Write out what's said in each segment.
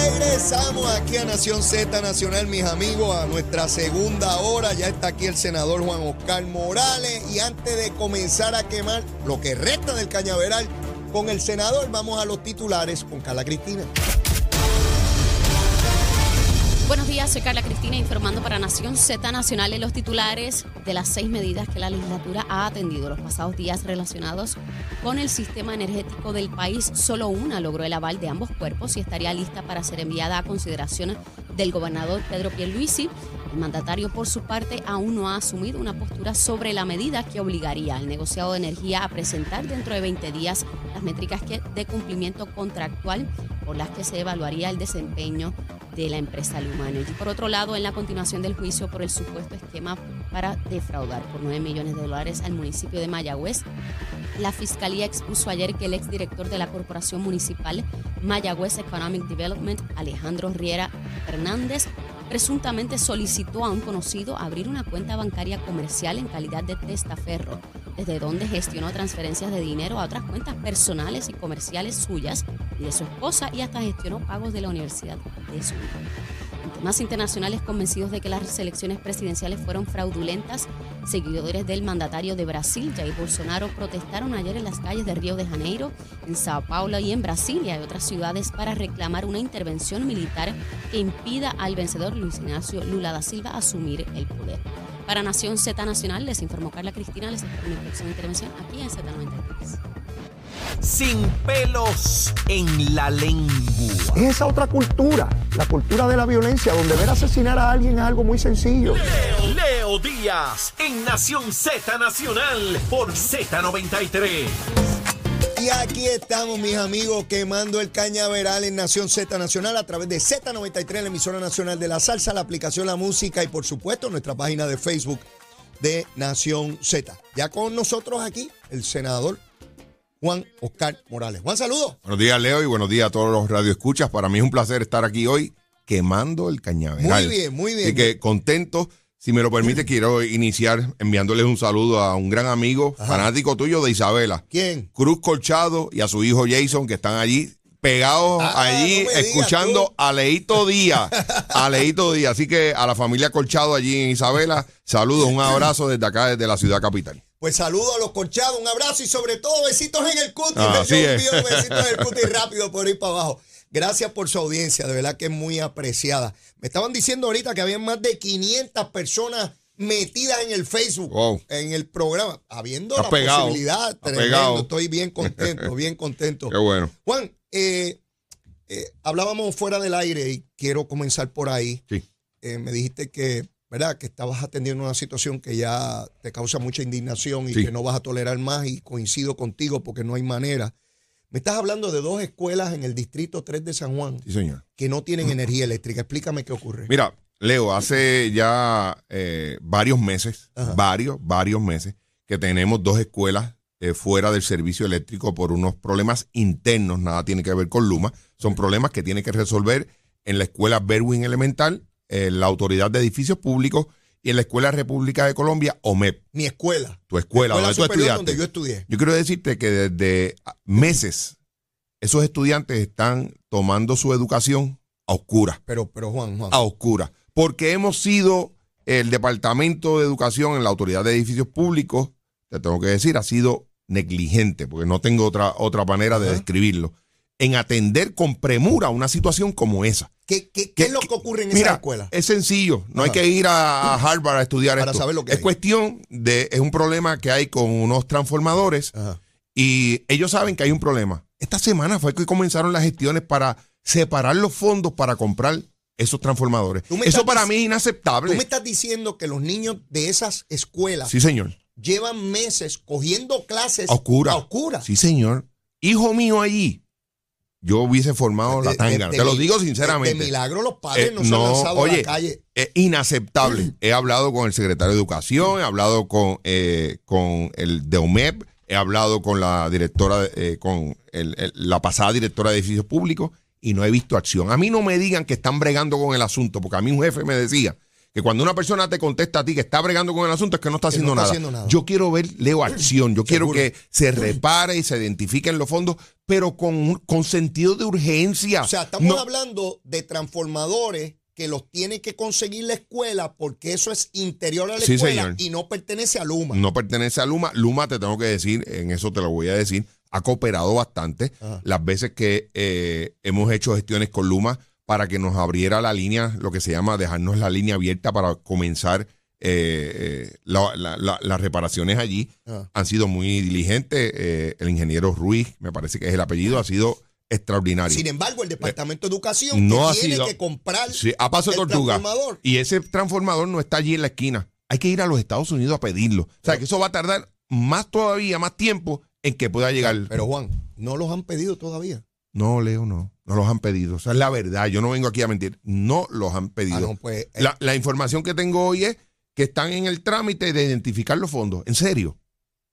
regresamos aquí a Nación Z Nacional, mis amigos, a nuestra segunda hora. Ya está aquí el senador Juan Oscar Morales. Y antes de comenzar a quemar lo que resta del cañaveral con el senador, vamos a los titulares con Carla Cristina. Buenos días, soy Carla Cristina informando para Nación Z Nacional en los titulares de las seis medidas que la legislatura ha atendido los pasados días relacionados con el sistema energético del país. Solo una logró el aval de ambos cuerpos y estaría lista para ser enviada a consideración del gobernador Pedro Pierluisi. El mandatario, por su parte, aún no ha asumido una postura sobre la medida que obligaría al negociado de energía a presentar dentro de 20 días las métricas de cumplimiento contractual por las que se evaluaría el desempeño de la empresa Luma Energy. Por otro lado, en la continuación del juicio por el supuesto esquema para defraudar por 9 millones de dólares al municipio de Mayagüez, la fiscalía expuso ayer que el exdirector de la Corporación Municipal Mayagüez Economic Development, Alejandro Riera Hernández, presuntamente solicitó a un conocido abrir una cuenta bancaria comercial en calidad de testaferro, desde donde gestionó transferencias de dinero a otras cuentas personales y comerciales suyas y de su esposa y hasta gestionó pagos de la universidad de su hijo. En internacionales, convencidos de que las elecciones presidenciales fueron fraudulentas, seguidores del mandatario de Brasil, Jair Bolsonaro, protestaron ayer en las calles de Río de Janeiro, en Sao Paulo y en Brasilia y otras ciudades para reclamar una intervención militar que impida al vencedor Luis Ignacio Lula da Silva asumir el poder. Para Nación Z Nacional, les informó Carla Cristina, les espero mi próxima intervención aquí en Z93. Sin pelos en la lengua. Es esa otra cultura, la cultura de la violencia, donde ver asesinar a alguien es algo muy sencillo. Leo, Leo Díaz en Nación Z Nacional por Z93. Y aquí estamos, mis amigos, quemando el cañaveral en Nación Z Nacional a través de Z93, la emisora nacional de la salsa, la aplicación La Música y, por supuesto, nuestra página de Facebook de Nación Z. Ya con nosotros aquí, el senador Juan Oscar Morales. Juan, saludos. Buenos días, Leo, y buenos días a todos los radioescuchas. Para mí es un placer estar aquí hoy quemando el cañaveral. Muy bien, muy bien. Así que contento. Si me lo permite, quiero iniciar enviándoles un saludo a un gran amigo, fanático tuyo de Isabela. ¿Quién? Cruz Colchado y a su hijo Jason, que están allí pegados Ah, allí no me digas escuchando a Leito Díaz. A Leito Díaz. Así que a la familia Colchado allí en Isabela, saludos, un abrazo desde acá, desde la ciudad capital. Pues saludo a los corchados, un abrazo y sobre todo besitos en el cutis. Ah, Yo envío besitos en el cutis rápido por ir para abajo. Gracias por su audiencia, de verdad que es muy apreciada. Me estaban diciendo ahorita que había más de 500 personas metidas en el Facebook, Wow. en el programa, habiendo la pegado, posibilidad. Tremendo, pegado. estoy bien contento, bien contento. Qué bueno. Juan, eh, eh, hablábamos fuera del aire y quiero comenzar por ahí. Sí. Eh, me dijiste que, ¿verdad? Que estabas atendiendo una situación que ya te causa mucha indignación y Sí. que no vas a tolerar más y coincido contigo porque no hay manera. Me estás hablando de dos escuelas en el distrito 3 de San Juan Sí, señor. que no tienen energía eléctrica. Explícame qué ocurre. Mira, Leo, hace ya eh, varios meses, Ajá. varios, varios meses, que tenemos dos escuelas eh, fuera del servicio eléctrico por unos problemas internos, nada tiene que ver con Luma, son problemas que tiene que resolver en la escuela Berwin Elemental, en la Autoridad de Edificios Públicos y en la Escuela República de Colombia, OMEP, Mi escuela. tu escuela, escuela donde tú superior estudiaste. donde yo estudié. Yo quiero decirte que desde meses esos estudiantes están tomando su educación a oscuras Pero, pero Juan, Juan. a oscuras. Porque hemos sido el Departamento de Educación en la Autoridad de Edificios Públicos, te tengo que decir, ha sido negligente, porque no tengo otra, otra manera de describirlo, en atender con premura una situación como esa. ¿Qué, qué- qué ¿Qué- es lo que ocurre en Mira, esa escuela? es sencillo, no hay que ir a, Harvard a estudiar Para esto. saber lo que es hay. cuestión de, es un problema que hay con unos transformadores Ajá. y ellos saben que hay un problema. Esta semana fue que comenzaron las gestiones para separar los fondos para comprar esos transformadores. Eso estás para mí es inaceptable. Tú me estás diciendo que los niños de esas escuelas Sí, señor. llevan meses cogiendo clases A oscura. a oscura. Sí, señor. Hijo mío allí, yo hubiese formado la De- de- tanga. de Te lo digo De, sinceramente. de milagro los padres Eh, no, se han lanzado a la calle. Es inaceptable. he hablado con el secretario de Educación, he hablado con, eh, con el de OMEP, he hablado con la directora, eh, con el- el- la pasada directora de edificios públicos y no he visto acción. A mí no me digan que están bregando con el asunto, porque a mí un jefe me decía que cuando una persona te contesta a ti que está bregando con el asunto es que no está Que haciendo, no está nada. haciendo nada. Yo quiero ver, Leo, acción. Yo quiero que se repare y se identifiquen los fondos, pero con, con sentido de urgencia. O sea, estamos No- hablando de transformadores que los tiene que conseguir la escuela porque eso es interior a la Sí, escuela señor. y no pertenece a Luma. no pertenece a Luma. Luma, te tengo que decir, en eso te lo voy a decir, ha cooperado bastante Ajá. las veces que eh, hemos hecho gestiones con Luma para que nos abriera la línea, lo que se llama dejarnos la línea abierta para comenzar eh, eh, la- la- la- las reparaciones allí. Ajá. Han sido muy diligentes. eh, el ingeniero Ruiz, me parece que es el apellido, ha sido extraordinario. Sin embargo, el Departamento de Educación no tiene sido- que comprar Sí, a paso el tortuga. transformador. Y ese transformador no está allí en la esquina. Hay que ir a los Estados Unidos a pedirlo. O sea, que eso va a tardar más todavía, más tiempo en que pueda llegar. Pero Juan, no los han pedido todavía. No, Leo, no. No los han pedido. O sea, es la verdad. Yo no vengo aquí a mentir. No los han pedido. Ah, no, pues, eh, la, la información que tengo hoy es que están en el trámite de identificar los fondos. En serio.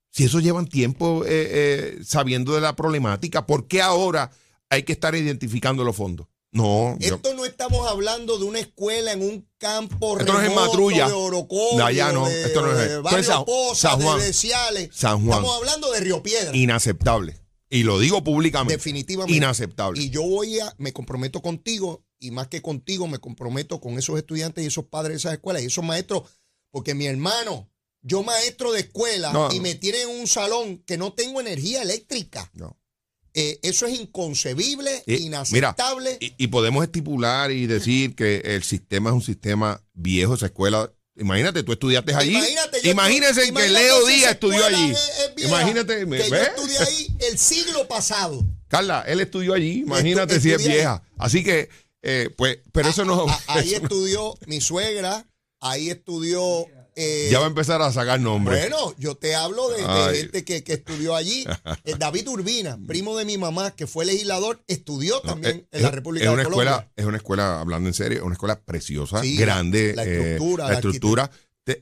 Si eso llevan tiempo eh, eh, sabiendo de la problemática, ¿por qué ahora hay que estar identificando los fondos? No, yo- Esto no estamos hablando de una escuela en un campo Esto no es en Matrulla. de Orocovis, De allá no, de, esto no es- de Barrio San- Poza, San Juan. de. San Juan. Estamos hablando de Río Piedra. inaceptable. Y lo digo públicamente. Definitivamente. Inaceptable. Y yo voy a, me comprometo contigo, y más que contigo, me comprometo con esos estudiantes y esos padres de esas escuelas y esos maestros, porque mi hermano, yo maestro de escuela No, y no. me tienen en un salón que no tengo energía eléctrica. No. Eh, eso es inconcebible, Y- inaceptable. Y, y podemos estipular y decir que el sistema es un sistema viejo, esa escuela. Imagínate, tú estudiaste allí. Imagínate, yo Imagínense que imagínate Leo Díaz estudió allí. es- es vieja, Imagínate, que yo ¿ves? estudié ahí el siglo pasado. Carla, él estudió allí. Imagínate Estu- si es vieja. Así que, eh, pues, pero eso no. A- a- ahí eso- estudió mi suegra, ahí estudió. eh, ya va a empezar a sacar nombres. Bueno, yo te hablo de, de gente que, que estudió allí. Eh, David Urbina, primo de mi mamá, que fue legislador, estudió No, también es- en la República es de una Colombia. escuela, es una escuela, hablando en serio, es una escuela preciosa, Sí, grande. la eh, estructura, la la estructura.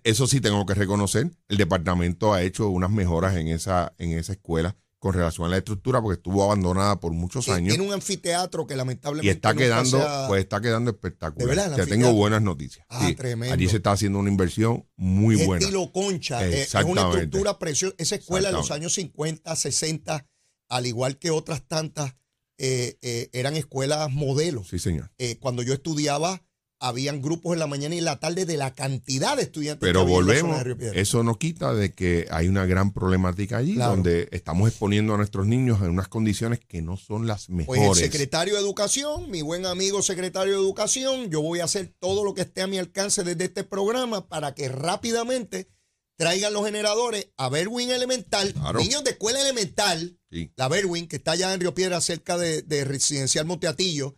Eso sí tengo que reconocer. El departamento ha hecho unas mejoras en esa, en esa escuela con relación a la estructura, porque estuvo abandonada por muchos años. Tiene un anfiteatro que lamentablemente Y está nunca quedando, se ha- pues está quedando ¿De espectacular. verdad, el Te tengo buenas noticias. Ah, tremendo. Allí se está haciendo una inversión muy buena. estilo concha. eh, Es, una estructura preciosa. Esa escuela en los años 50, 60, al igual que otras tantas, eh, eh, eran escuelas modelos. Sí, señor. Eh, cuando yo estudiaba, habían grupos en la mañana y en la tarde de la cantidad de estudiantes que Pero en zona volvemos, de Río Piedras. eso no quita de que hay una gran problemática allí, Claro. donde estamos exponiendo a nuestros niños en unas condiciones que no son las Pues mejores. el secretario de Educación, mi buen amigo secretario de Educación, yo voy a hacer todo lo que esté a mi alcance desde este programa para que rápidamente traigan los generadores a Berwin Elemental, Claro. niños de escuela elemental, Sí. la Berwin, que está allá en Río Piedra, cerca de, de Residencial Monteatillo,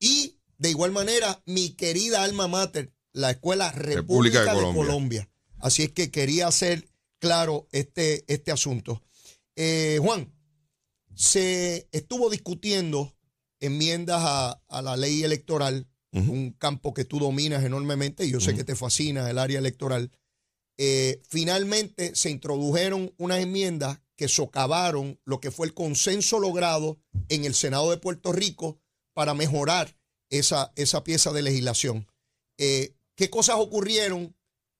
y de igual manera mi querida alma mater, la Escuela República, de de, Colombia. Colombia. Así es que quería hacer claro este, este asunto. Eh, Juan, se estuvo discutiendo enmiendas a, a la ley electoral, un campo que tú dominas enormemente, y yo sé que te fascina el área electoral. Eh, finalmente se introdujeron unas enmiendas que socavaron lo que fue el consenso logrado en el Senado de Puerto Rico para mejorar esa, esa pieza de legislación. Eh, ¿Qué cosas ocurrieron?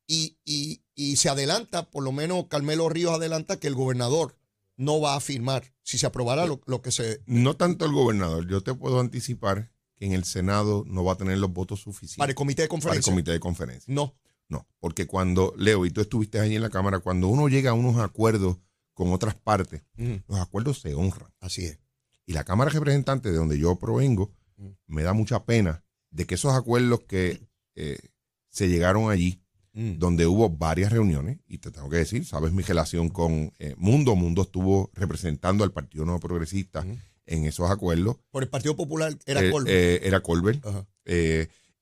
Y, y- y se adelanta, por lo menos Carmelo Ríos adelanta que el gobernador no va a firmar si se aprobara lo, lo que se... No tanto el gobernador, yo te puedo anticipar que en el Senado no va a tener los votos suficientes Para el comité de para el conferencia. comité de conferencia. No. No, porque cuando, Leo, y tú estuviste allí en la Cámara, cuando uno llega a unos acuerdos con otras partes, los acuerdos se honran. Así es. Y la Cámara de Representantes, de donde yo provengo. Me da mucha pena de que esos acuerdos que eh, se llegaron allí, Mm. donde hubo varias reuniones, y te tengo que decir, sabes mi relación con eh, Mundo, Mundo estuvo representando al Partido Nuevo Progresista en esos acuerdos. Por el Partido Popular era Eh, Colbert. era Colbert.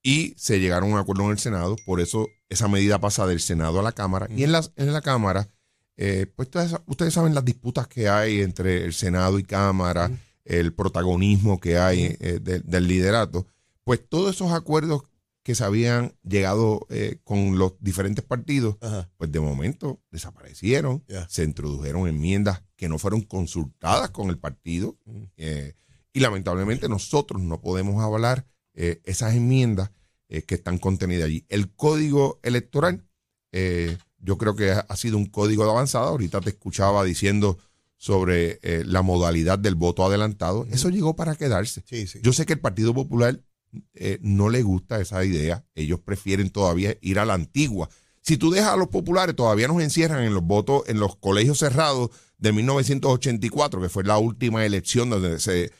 Y se llegaron a un acuerdo en el Senado, por eso esa medida pasa del Senado a la Cámara. Y en la, en la Cámara pues ustedes, ustedes saben las disputas que hay entre el Senado y Cámara, el protagonismo que hay eh, de- del liderato, pues todos esos acuerdos que se habían llegado eh, con los diferentes partidos, Ajá. pues de momento desaparecieron, se introdujeron enmiendas que no fueron consultadas con el partido eh, y lamentablemente nosotros no podemos avalar esas enmiendas que están contenidas allí. El código electoral, yo creo que ha sido un código de avanzada. Ahorita te escuchaba diciendo sobre eh, la modalidad del voto adelantado. Eso llegó para quedarse. Sí, sí. Yo sé que el Partido Popular eh, no le gusta esa idea. Ellos prefieren todavía ir a la antigua. Si tú dejas a los populares, todavía nos encierran en los votos, en los colegios cerrados de 1984, que fue la última elección donde se,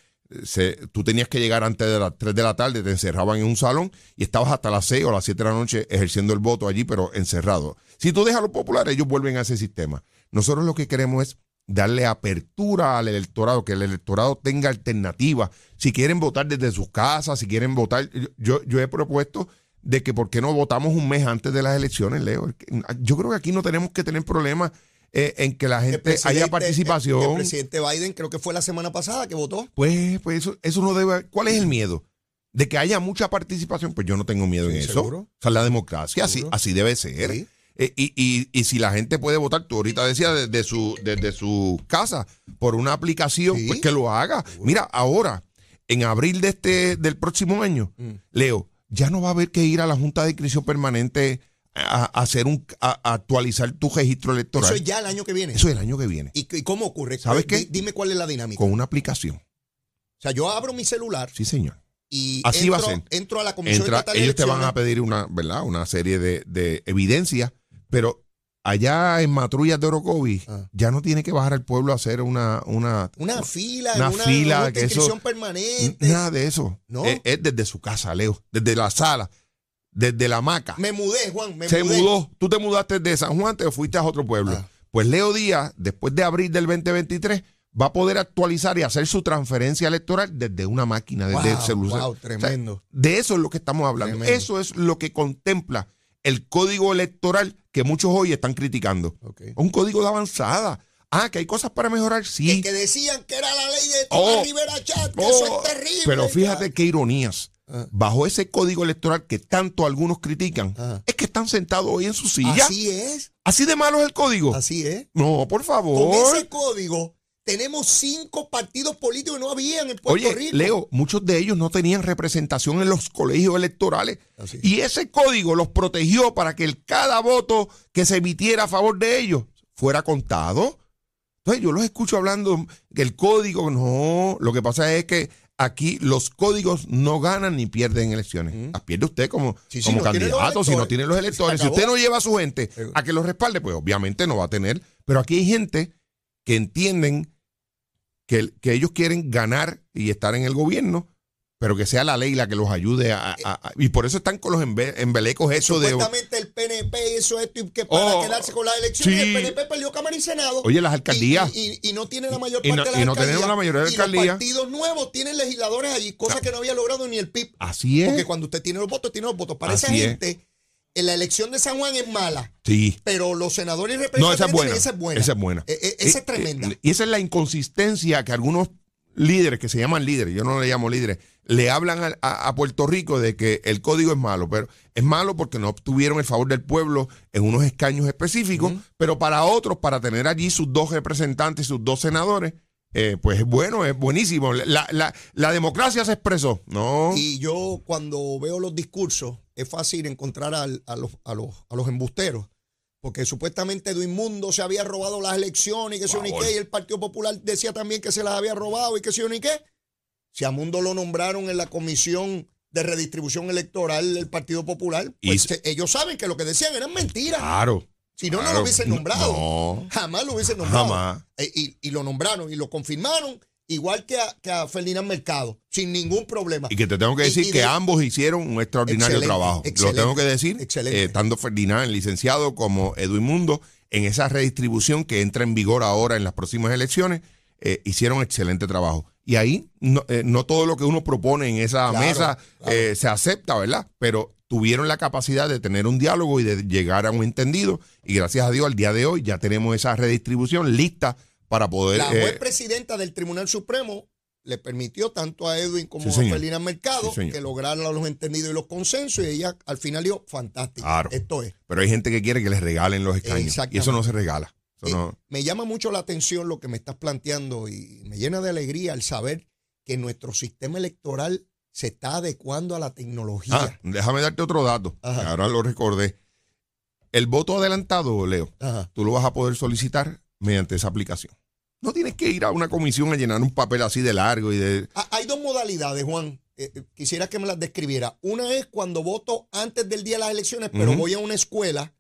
se- tú tenías que llegar antes de las 3 de la tarde, te encerraban en un salón y estabas hasta las 6 o las 7 de la noche ejerciendo el voto allí, pero encerrado. Si tú dejas a los populares, ellos vuelven a ese sistema. Nosotros lo que queremos es darle apertura al electorado, que el electorado tenga alternativa. Si quieren votar desde sus casas, si quieren votar, yo, yo he propuesto de que por qué no votamos un mes antes de las elecciones, Leo. Yo creo que aquí no tenemos que tener problemas eh, en que la gente haya participación. El, el presidente Biden creo que fue la semana pasada que votó. Pues, pues eso, eso no debe. ¿Cuál es el miedo? De que haya mucha participación, pues yo no tengo miedo Sí, en eso. seguro. O sea, la democracia, así, así debe ser. Sí. Eh, y, y- y si la gente puede votar, tú ahorita decías desde su, desde su casa por una aplicación, Sí. pues que lo haga. Mira, ahora, en abril de este, del próximo año, Mm. Leo, ya no va a haber que ir a la Junta de Inscripción Permanente a, a hacer un a, a actualizar tu registro electoral. Eso es ya el año que viene. Eso es el año que viene. ¿Y, y cómo ocurre? ¿Sabes Di- qué? Dime cuál es la dinámica. Con una aplicación. O sea, yo abro mi celular Sí, señor. y Así entro, va a ser. entro a la Comisión Entra- de ellos te van a pedir una, ¿verdad? Una serie de, de evidencias, pero allá en Matrullas de Orocovis Ah. ya no tiene que bajar al pueblo a hacer una, una, Una fila, Una una, fila, una que eso- permanente. nada de eso. No. Es, es desde su casa, Leo, desde la sala, desde la hamaca. Me mudé, Juan, me Se mudé. mudó. Tú te mudaste de San Juan, te fuiste a otro pueblo. Ah. Pues Leo Díaz, después de abril del 2023, va a poder actualizar y hacer su transferencia electoral desde una máquina, desde el celular. wow, O sea, tremendo. de eso es lo que estamos hablando. Tremendo. Eso es lo que contempla el código electoral que muchos hoy están criticando. Un código de avanzada. Ah, que hay cosas para mejorar, sí. El que decían que era la ley de Oh. Rivera Chat, que Oh, eso es terrible. pero fíjate qué ironías. Ah. Bajo ese código electoral que tanto algunos critican, Ajá. es que están sentados hoy en su silla. Así, Así es, de malo es el código. así es. No, por Con favor. ese código tenemos cinco partidos políticos que no habían en Puerto Oye, Rico. Leo, muchos de ellos no tenían representación en los colegios electorales. Así. Y ese código los protegió para que el, cada voto que se emitiera a favor de ellos fuera contado. Entonces yo los escucho hablando que el código, no, lo que pasa es que aquí los códigos no ganan ni pierden elecciones. Las pierde usted como, Sí, sí, como no tiene los candidato, si no tiene los electores. Si usted no lleva a su gente Seguro. a que los respalde, pues obviamente no va a tener. Pero aquí hay gente que entienden que, que ellos quieren ganar y estar en el gobierno, pero que sea la ley la que los ayude a... a- a- y por eso están con los embe- embelecos eso de... Supuestamente el PNP hizo esto y que para Oh, quedarse con las elecciones, sí. el PNP perdió Cámara y Senado. Oye, las alcaldías. Y, y- y no tiene la mayor Y parte no- de las y no alcaldías. tenemos la mayoría de Y alcaldías. los partidos nuevos tienen legisladores allí, cosa que no había logrado ni el PIB. Así es. Porque cuando usted tiene los votos, tiene los votos. Para esa Así es. En la elección de San Juan es mala, Sí. pero los senadores y No, representantes esa es buena. esa es buena. Esa es buena. Eh, eh, esa Eh, es tremenda. eh, Y esa es la inconsistencia que algunos líderes, que se llaman líderes, yo no le llamo líderes, le hablan a, Puerto Rico de que el código es malo, pero es malo porque no obtuvieron el favor del pueblo en unos escaños específicos, pero para otros, para tener allí sus dos representantes, sus dos senadores, eh, pues es bueno, es buenísimo. La, la- la democracia se expresó, ¿no? Y yo cuando veo los discursos, es fácil encontrar al- a, los, a, los, a los embusteros. Porque supuestamente Edwin Mundo se había robado las elecciones y que yo ni qué. Y el Partido Popular decía también que se las había robado y que yo ni qué. Si a Mundo lo nombraron en la comisión de redistribución electoral del Partido Popular, pues se- ellos saben que lo que decían eran mentiras. Claro. si no, no lo hubiesen nombrado. No, Jamás lo hubiesen nombrado. jamás. Eh, y, y lo nombraron y lo confirmaron, igual que a, que a Ferdinand Mercado, sin ningún problema. Y que te tengo que decir y que de- ambos hicieron un extraordinario trabajo. Lo tengo que decir, excelente. eh, tanto Ferdinand, el licenciado, como Edwin Mundo, en esa redistribución que entra en vigor ahora en las próximas elecciones, eh, hicieron excelente trabajo. Y ahí no, eh, no todo lo que uno propone en esa Claro, mesa claro. eh, se acepta, ¿verdad? Pero tuvieron la capacidad de tener un diálogo y de llegar a un entendido. Y gracias a Dios, al día de hoy ya tenemos esa redistribución lista para poder. La eh, juez presidenta del Tribunal Supremo le permitió tanto a Edwin como Sí, a. Felina Mercado Sí, que lograran los entendidos y los consensos y ella al final dijo, fantástico, Claro. esto es. pero hay gente que quiere que les regalen los escaños. Y eso no se regala. Eso Eh, no- Me llama mucho la atención lo que me estás planteando y me llena de alegría el saber que nuestro sistema electoral se está adecuando a la tecnología. Ah, déjame darte otro dato. Que Ahora lo recordé. El voto adelantado, Leo, Ajá. tú lo vas a poder solicitar mediante esa aplicación. No tienes que ir a una comisión a llenar un papel así de largo y de. Hay dos modalidades, Juan. Eh, eh, quisiera que me las describiera. Una es cuando voto antes del día de las elecciones, pero voy a una escuela.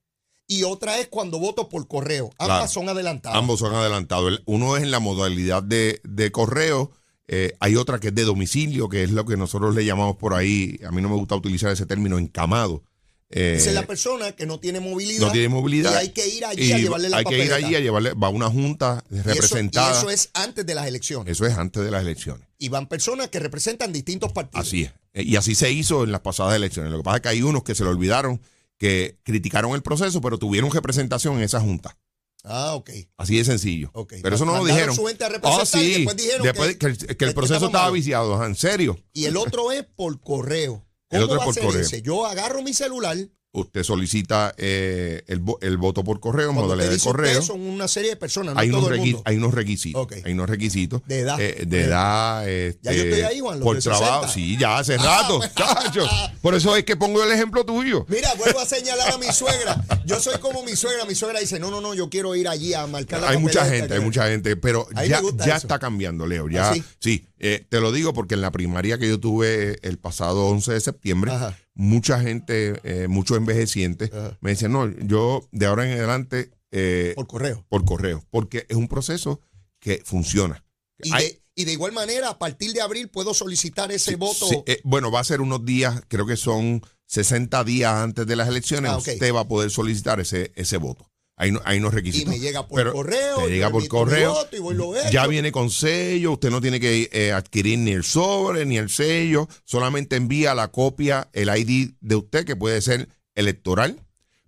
Y otra es cuando voto por correo. Ambas Claro. son adelantadas. Ambos son adelantados. El- Uno es en la modalidad de, de correo. eh, hay otra que es de domicilio, que es lo que nosotros le llamamos por ahí. A mí no me gusta utilizar ese término, encamado. Eh, Esa es la persona que no tiene movilidad. no tiene movilidad. Y hay que ir allí a llevarle la Hay que ir allí a llevarle. Va una junta Y eso- representada. Y eso, es antes de las elecciones. Eso es antes de las elecciones. Y van personas que representan distintos partidos. Así es. Eh, Y así se hizo en las pasadas elecciones. Lo que pasa es que hay unos que se lo olvidaron, que criticaron el proceso, pero tuvieron representación en esa junta. Ah, ok. Así de sencillo. Ok. Pero eso no lo dijeron. su a Ah, sí. después dijeron Después que- el, que el que proceso estaba viciado. ¿En serio? Y el otro es por correo. El ¿Cómo otro es por correo. ese? Yo agarro mi celular. Usted solicita eh, el, el voto por correo, modalidad de correo. son una serie de personas, no hay, todo unos el requi- mundo. hay unos requisitos. Hay unos requisitos. De edad. eh, de edad. este, Ya yo estoy ahí, Juan, Por trabajo. 60. Sí, ya hace Ah, rato. pues. chacho. Por eso es que pongo el ejemplo tuyo. Mira, vuelvo a señalar a mi suegra. Yo soy como mi suegra. Mi suegra dice, no, no, no, yo quiero ir allí a marcar la Hay mucha gente, hay mucha gente, pero ya, ya eso. está cambiando, Leo. Ya, ¿Ah, sí? sí, eh, te lo digo porque en la primaria que yo tuve el pasado 11 de septiembre, Ajá. mucha gente, eh, muchos envejecientes, Ajá. me decían, no, yo de ahora en adelante eh, Por correo. por correo, porque es un proceso que funciona. Y Hay- de, y de igual manera, a partir de abril puedo solicitar ese Sí, voto. sí, eh, bueno, va a ser unos días, creo que son 60 días antes de las elecciones, Ah, usted va a poder solicitar ese, ese voto. Hay, no- hay unos y requisitos. me llega por Pero correo. te y llega por correo. y voy y lo. Ya viene con sello, usted no tiene que eh, adquirir ni el sobre ni el sello, solamente envía la copia, el ID de usted, que puede ser electoral,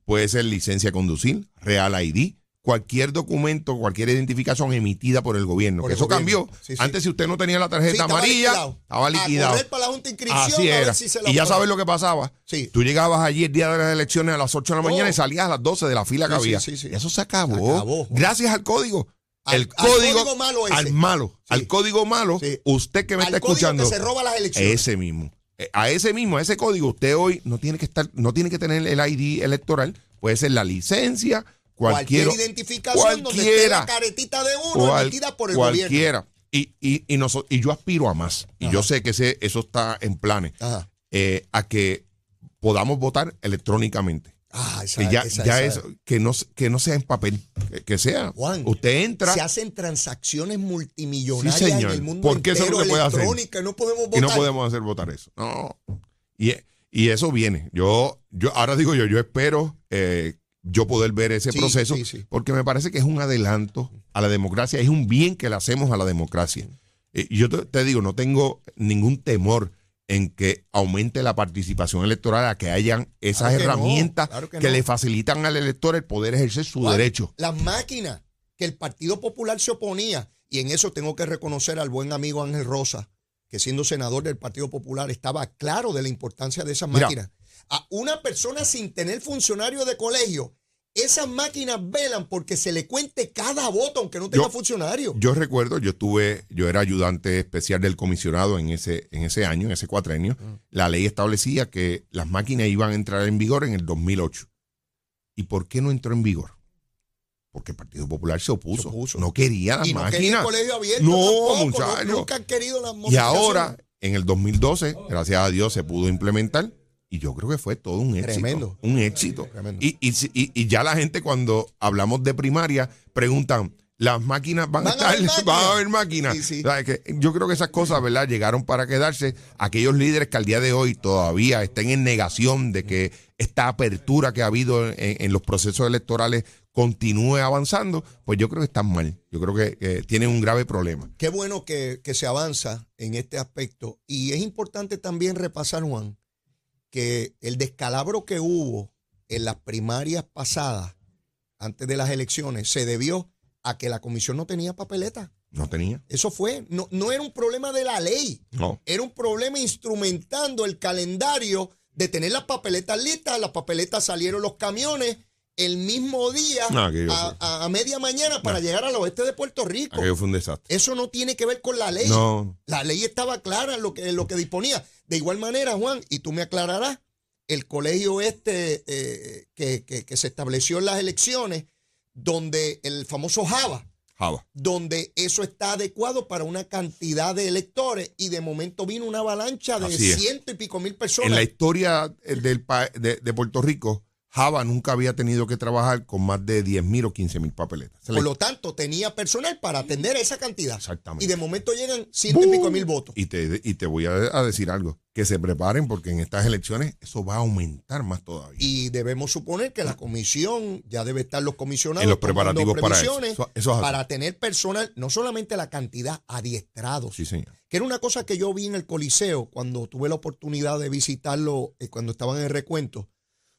puede ser licencia a conducir, real ID, cualquier documento, cualquier identificación emitida por el gobierno. Por el eso gobierno. cambió. Sí, sí. Antes, si usted no tenía la Sí, tarjeta estaba amarilla, liquidado. estaba A liquidado. correr para la Junta Inscripción Así a ver era. si se la y ya sabes lo que pasaba. Sí. Tú llegabas allí el día de las elecciones a las 8 de la mañana Oh. y salías a las 12 de la fila que Sí, sí, había. sí, sí. Eso se acabó. Se acabó. Gracias al código. Al- el al código, malo ese. al malo, Sí. al código malo, Sí. usted que me Al está escuchando, que se roba las elecciones. ese mismo. A ese mismo, a ese código, usted hoy no tiene que estar, no tiene que tener el ID electoral, puede ser la licencia, cualquier identificación donde esté cualquiera. la caretita de uno cual- emitida por el gobierno. cualquiera. Y, y, y, noso- y yo aspiro a más. Y Ajá. yo sé que ese, eso está en planes. Ajá. eh, a que podamos votar electrónicamente. Ah, esa, Que ya, esa- ya esa- es, que no, que no sea en papel, que, que sea. Juan, usted entra Se hacen transacciones multimillonarias Sí, en el mundo eso es entero lo que puede hacer. no podemos votar. y no podemos hacer votar eso. No. Y, y eso viene. Yo, yo, ahora digo yo, yo espero eh, yo poder ver ese Sí, proceso, sí, sí. porque me parece que es un adelanto a la democracia, es un bien que le hacemos a la democracia. Eh, Y yo te, te digo, no tengo ningún temor en que aumente la participación electoral, a que hayan esas Claro que no, herramientas claro que que, no. le facilitan al elector el poder ejercer su derecho. Las máquinas que el Partido Popular se oponía, y en eso tengo que reconocer al buen amigo Ángel Rosa, que siendo senador del Partido Popular estaba claro de la importancia de esas Mira. A una persona sin tener funcionario de colegio, esas máquinas velan porque se le cuente cada voto, aunque no tenga Yo- funcionario. Yo recuerdo, yo estuve, yo era ayudante especial del comisionado en ese, en ese año, en ese cuatrenio. La ley establecía que las máquinas iban a entrar en vigor en el 2008. ¿Y por qué no entró en vigor? Porque el Partido Popular se opuso. Se opuso. No quería las y no quería el máquinas. colegio abierto. No, tampoco, muchacho. Nunca han querido las y ahora, en el 2012, gracias a Dios, se pudo implementar. Y yo creo que fue todo un éxito. Tremendo. Un éxito. Tremendo. Y, y, y- y ya la gente, cuando hablamos de primaria, preguntan. Las máquinas van, Van a estar, máquinas. van a haber máquinas. Sí, sí. O sea, que yo creo que esas cosas, ¿verdad? Llegaron para quedarse. Aquellos líderes que al día de hoy todavía estén en negación de que esta apertura que ha habido en, en los procesos electorales continúe avanzando, pues yo creo que están mal. Yo creo que, que tienen un grave problema. Qué bueno que, que se avanza en este aspecto. Y es importante también repasar, Juan, que el descalabro que hubo en las primarias pasadas, antes de las elecciones, se debió a que la comisión no tenía papeleta. No tenía. Eso fue, no, no era un problema de la ley, No. era un problema instrumentando el calendario de tener las papeletas listas. Las papeletas salieron los camiones el mismo día No, a, fue- a- a media mañana para llegar al oeste de Puerto Rico. Aquello fue un desastre. Eso no tiene que ver con la ley. No. La ley estaba clara en lo que, en lo que disponía. De igual manera, Juan, y tú me aclararás, el colegio este eh, que, que- que se estableció en las elecciones, donde el famoso Java, Java. donde eso está adecuado para una cantidad de electores y de momento vino una avalancha de ciento y pico mil personas. En la historia eh, del de Puerto Rico, Java nunca había tenido que trabajar con más de 10 mil o 15 mil papeletas. Por lo tanto, tenía personal para atender esa cantidad. Exactamente. Y de momento llegan ciento y pico mil votos. Y te, y te voy a, a decir algo, que se preparen porque en estas elecciones eso va a aumentar más todavía. Y debemos suponer que la comisión, ya debe estar los comisionados En los preparativos para eso. Eso- eso es así. para tener personal, no solamente la cantidad, adiestrados. Sí, señor. Que era una cosa que yo vi en el Coliseo cuando tuve la oportunidad de visitarlo eh, cuando estaban en el recuento.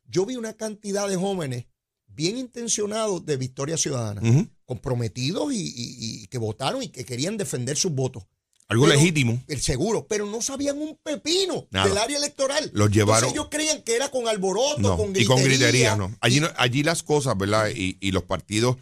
Yo vi una cantidad de jóvenes bien intencionados de Victoria Ciudadana, comprometidos y, y- y que votaron y que querían defender sus votos. Algo Pero- legítimo. El seguro, pero no sabían un pepino Nada. del área electoral. Los llevaron- Entonces ellos creían que era con alboroto, No, con y con gritería, no. Allí, no- allí las cosas, ¿verdad? Y, y los partidos,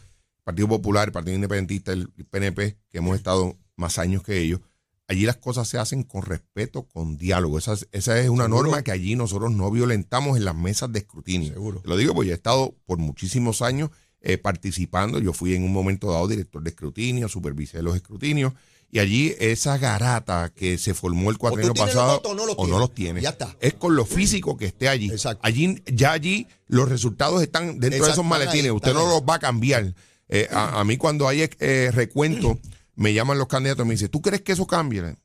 Partido Popular, el Partido Independentista, el PNP, que hemos estado más años que ellos, allí las cosas se hacen con respeto, con diálogo. Esa, es- esa es una Seguro. norma que allí nosotros no violentamos en las mesas de escrutinio. Seguro. Te lo digo porque yo he estado por muchísimos años eh, participando. Yo fui en un momento dado director de escrutinio, supervisé los escrutinios. Y allí esa garata que se formó el cuatrienio pasado o no los o no los tienes. Ya está. Es con lo físico que esté allí. Exacto. Allí, ya allí los resultados están dentro de esos maletines. Usted no los va a cambiar. Eh, a, a mí cuando hay eh, recuento, me llaman los candidatos y me dicen, ¿tú crees que eso cambie?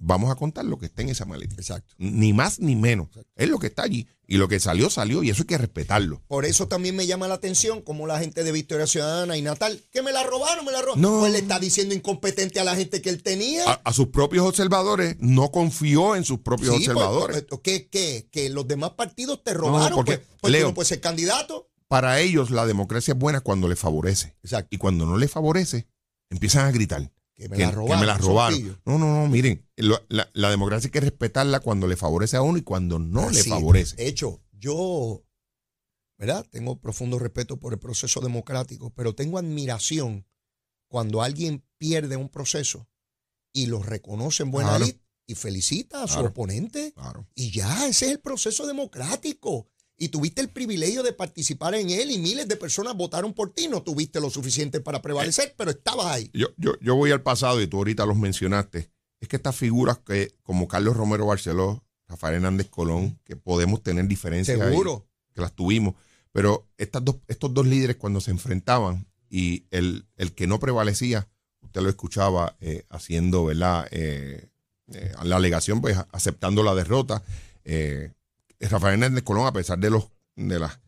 Vamos a contar lo que está en esa maleta. Exacto. Ni más ni menos. Es lo que está allí. Y lo que salió, salió. Y eso hay que respetarlo. Por eso también me llama la atención como la gente de Victoria Ciudadana y Natal, que me la robaron, me la robaron. No. Pues le está diciendo incompetente a la gente que él tenía. A, a sus propios observadores, no confió en sus propios Sí, pues, observadores. pues, ¿qué, qué? Que los demás partidos te robaron. porque, pues, pues tú Leo, no puedes ser candidato. Para ellos, la democracia es buena cuando les favorece. Exacto. Y cuando no les favorece, empiezan a gritar. Que me que, la que robaron. me la robaron. No, no, no, miren, lo- la, la democracia hay que respetarla cuando le favorece a uno y cuando no le favorece. De hecho, yo, ¿verdad? Tengo profundo respeto por el proceso democrático, pero tengo admiración cuando alguien pierde un proceso y lo reconoce en buena Claro. lid y felicita a su Claro. oponente. Claro. Y ya, ese es el proceso democrático. Y tuviste el privilegio de participar en él y miles de personas votaron por ti. No tuviste lo suficiente para prevalecer, pero estabas ahí. Yo, yo, yo voy al pasado y tú ahorita los mencionaste. Es que estas figuras que, como Carlos Romero Barceló, Rafael Hernández Colón, que podemos tener diferencias ahí, Seguro. que las tuvimos, pero estas dos, estos dos líderes cuando se enfrentaban y el, el que no prevalecía, usted lo escuchaba eh, haciendo, ¿verdad? Eh, eh, la alegación, pues aceptando la derrota. Eh, Rafael Hernández Colón, a pesar de los de la,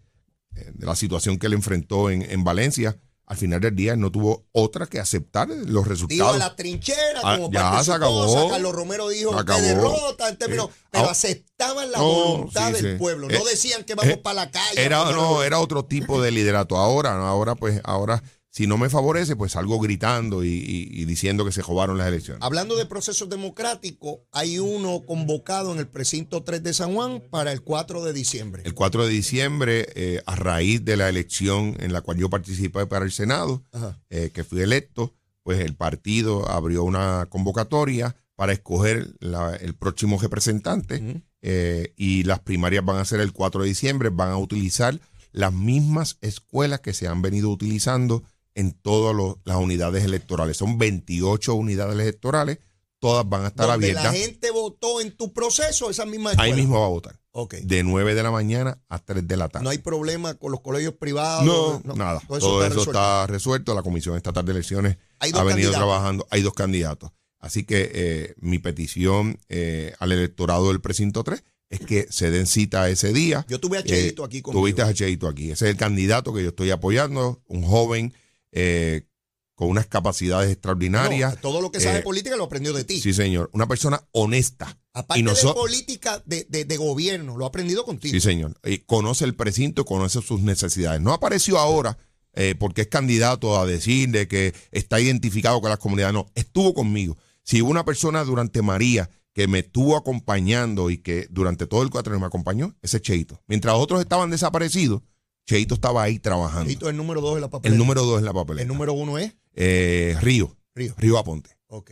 eh, de la situación que él enfrentó en, en Valencia, al final del día no tuvo otra que aceptar los Dijo a resultados. la trinchera Ah, como ya, parte de se acabó. cosa. Carlos Romero dijo que derrota en términos, pero Ah, aceptaban la no, voluntad sí, del sí. pueblo. Eh, No decían que vamos eh, para la calle. Era, no, era otro tipo de liderato. Ahora, ahora, pues, ahora, si no me favorece, pues salgo gritando y, y- y diciendo que se robaron las elecciones. Hablando de procesos democráticos, hay uno convocado en el precinto 3 de San Juan para el 4 de diciembre. El 4 de diciembre, eh, a raíz de la elección en la cual yo participé para el Senado, eh, que fui electo, pues el partido abrió una convocatoria para escoger la- el próximo representante eh, y las primarias van a ser el 4 de diciembre, van a utilizar las mismas escuelas que se han venido utilizando en todas las unidades electorales. Son 28 unidades electorales, todas van a estar Donde la abiertas. gente votó en tu proceso, esa misma Ahí escuela. mismo va a votar, de 9 de la mañana a 3 de la tarde. No hay problema con los colegios privados. No, nada. Todo eso, está resuelto. resuelto. La Comisión Estatal de Elecciones ha venido candidatos. trabajando. Hay dos candidatos. Así que eh, mi petición eh, al electorado del precinto 3 es que se den cita ese día. Yo tuve a Eh, Cheito aquí conmigo. Tuviste a Cheito aquí. Ese es el candidato que yo estoy apoyando, un joven eh, con unas capacidades extraordinarias. No, todo lo que sabe Eh, de política lo aprendió de ti. Sí, señor. Una persona honesta. Aparte y de noso- política de, de- de gobierno, lo ha aprendido contigo. Sí, señor. Y conoce el precinto, conoce sus necesidades. No apareció ahora eh, porque es candidato a decir de que está identificado con las comunidades. No, estuvo conmigo. Si una persona durante María que me estuvo acompañando y que durante todo el cuatro me acompañó, ese es Cheito. Mientras otros estaban desaparecidos, Cheito estaba ahí trabajando. Cheito es el número dos de la papeleta. el número dos en la papeleta. El número uno es Eh, Río. Río. Río Aponte. Ok.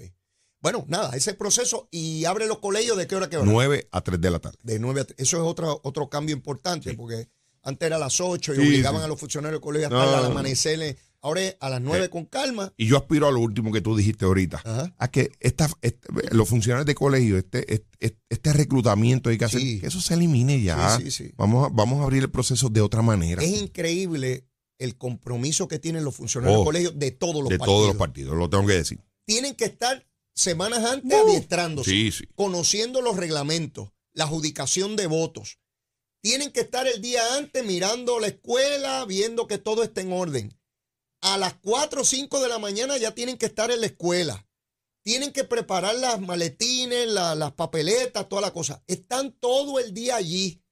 Bueno, nada, ese proceso y abre los colegios de qué hora a qué hora. 9 a 3 de la tarde. De 9 a 3. Eso es otro, otro cambio importante porque antes era a las 8 y Sí, obligaban sí. a los funcionarios del colegio a No. estar al amanecer. Ahora es a las 9 Eh. con calma. Y yo aspiro a lo último que tú dijiste ahorita, Ajá. a que esta, este- los funcionarios de colegio, este, este, este reclutamiento hay que hacer, Sí. que eso se elimine ya. Sí, sí, sí. Vamos, a, vamos a abrir el proceso de otra manera. Es increíble el compromiso que tienen los funcionarios Oh, del colegio de todos los de partidos. todos los partidos, lo tengo que decir. Tienen que estar semanas antes adiestrándose. Sí, sí. conociendo los reglamentos, la adjudicación de votos. Tienen que estar el día antes mirando la escuela, viendo que todo está en orden. A las 4 o 5 de la mañana ya tienen que estar en la escuela. Tienen que preparar las maletines, la- las papeletas, toda la cosa. Están todo el día allí.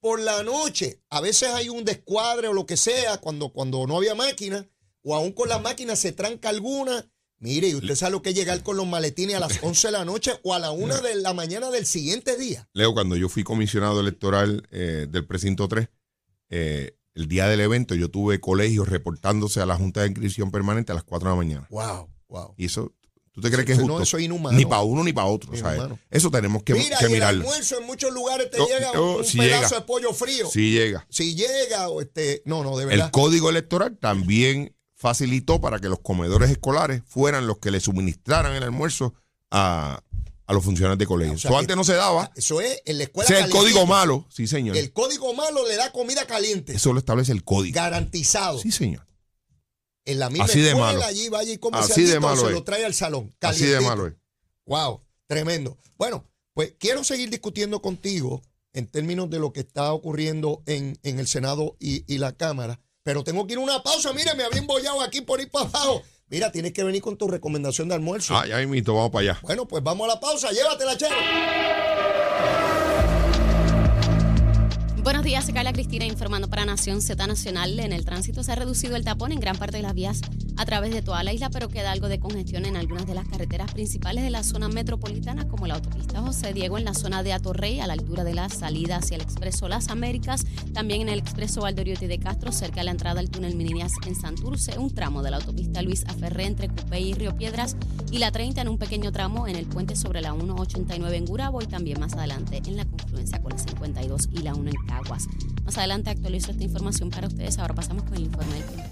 Por la noche, a veces hay un descuadre o lo que sea, cuando, cuando no había máquina, o aún con la máquina se tranca alguna. Mire, y usted sabe lo que es llegar con los maletines a las 11 de la noche o a la 1 de la mañana del siguiente día. Leo, cuando yo fui comisionado electoral eh, del precinto 3, eh, el día del evento yo tuve colegios reportándose a la Junta de Inscripción Permanente a las 4 de la mañana. Wow, wow. Y eso, ¿tú te crees que es justo? no, eso es inhumano. Ni para uno ni para otro. ¿sabes? Eso tenemos que, Mira, que y el almuerzo en muchos lugares te Oh, llega oh, un si pedazo llega. de pollo frío. Si llega. Si llega, o este, no, no, de El verdad. código electoral también facilitó para que los comedores escolares fueran los que le suministraran el almuerzo a, a los funcionarios de colegio. O sea Eso antes no se daba. Eso es en la escuela. Ese es el calientito. código malo. Sí, señor. El código malo le da comida caliente. Eso lo establece el código. Garantizado. Sí, señor. En la misma Así de escuela, malo. allí vaya y come Así de malo se es. lo trae al salón. Así de calientito. malo es. Wow, tremendo. Bueno, pues quiero seguir discutiendo contigo en términos de lo que está ocurriendo en, en el Senado y, y la Cámara, pero tengo que ir a una pausa. Mira, me había embollado aquí por ir para abajo. Mira, tienes que venir con tu recomendación de almuerzo. Ah, ya mismo, vamos para allá. Bueno, pues vamos a la pausa. Llévatela, chero. Buenos días, Carla Cristina informando para Nación Z Nacional. En el tránsito se ha reducido el tapón en gran parte de las vías a través de toda la isla, pero queda algo de congestión en algunas de las carreteras principales de la zona metropolitana, como la autopista José Diego en la zona de Atorrey, a la altura de la salida hacia el Expreso Las Américas, también en el Expreso Valdoriotti de Castro, cerca de la entrada al túnel Mininias en Santurce, un tramo de la autopista Luis Aferré entre Cupey y Río Piedras, y la 30 en un pequeño tramo en el puente sobre la 189 en Gurabo y también más adelante en la confluencia 52 y la 1 en Caguas. Más adelante actualizo esta información para ustedes. Ahora pasamos con el informe del tiempo.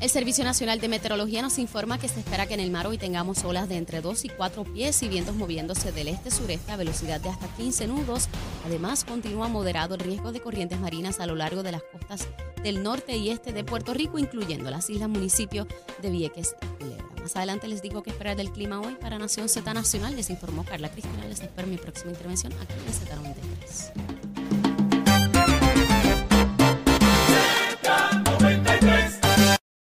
El Servicio Nacional de Meteorología nos informa que se espera que en el mar hoy tengamos olas de entre 2 y 4 pies y vientos moviéndose del este-sureste a velocidad de hasta 15 nudos. Además, continúa moderado el riesgo de corrientes marinas a lo largo de las costas del norte y este de Puerto Rico, incluyendo las islas municipios de Vieques y Culebra. Más adelante les digo qué esperar del clima hoy para Nación Z Nacional. Les informó Carla Cristina. Les espero mi próxima intervención aquí en Z93.